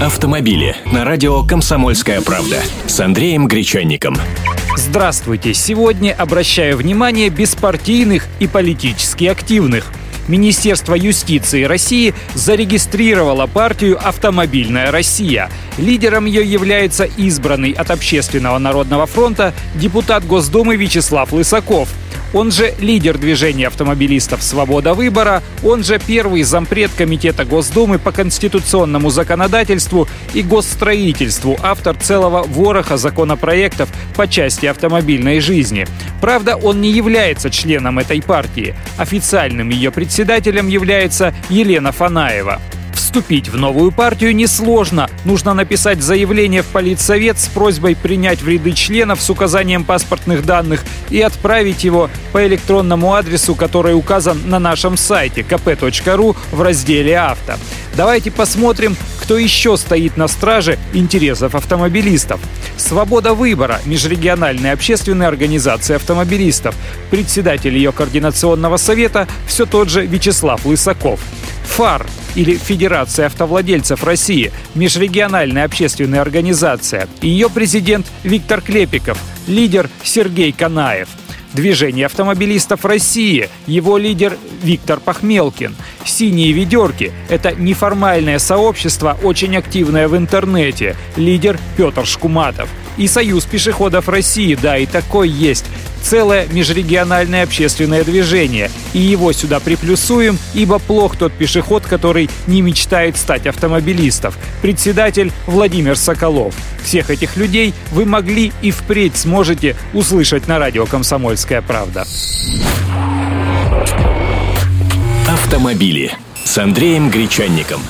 Автомобили на радио «Комсомольская правда» с Андреем Гречанником. Здравствуйте! Сегодня обращаю внимание беспартийных и политически активных. Министерство юстиции России зарегистрировало партию «Автомобильная Россия». Лидером ее является избранный от Общественного народного фронта депутат Госдумы Вячеслав Лысаков – он же лидер движения автомобилистов «Свобода выбора», он же первый зампред Комитета Госдумы по конституционному законодательству и госстроительству, автор целого вороха законопроектов по части автомобильной жизни. Правда, он не является членом этой партии. Официальным ее председателем является Елена Фанаева. Вступить в новую партию несложно. Нужно написать заявление в политсовет с просьбой принять в ряды членов с указанием паспортных данных и отправить его по электронному адресу, который указан на нашем сайте kp.ru в разделе «Авто». Давайте посмотрим, кто еще стоит на страже интересов автомобилистов. «Свобода выбора» – межрегиональная общественная организация автомобилистов. Председатель ее координационного совета – все тот же Вячеслав Лысаков. ФАР или Федерация автовладельцев России, межрегиональная общественная организация. Ее президент Виктор Клепиков, лидер Сергей Канаев. Движение автомобилистов России, его лидер Виктор Пахмелкин. «Синие ведерки» — это неформальное сообщество, очень активное в интернете. Лидер Петр Шкуматов. И Союз пешеходов России, да, и такой есть целое межрегиональное общественное движение. И его сюда приплюсуем, ибо плох тот пешеход, который не мечтает стать автомобилистом. Председатель Владимир Соколов. Всех этих людей вы могли и впредь сможете услышать на радио «Комсомольская правда». Автомобили с Андреем Гречанником.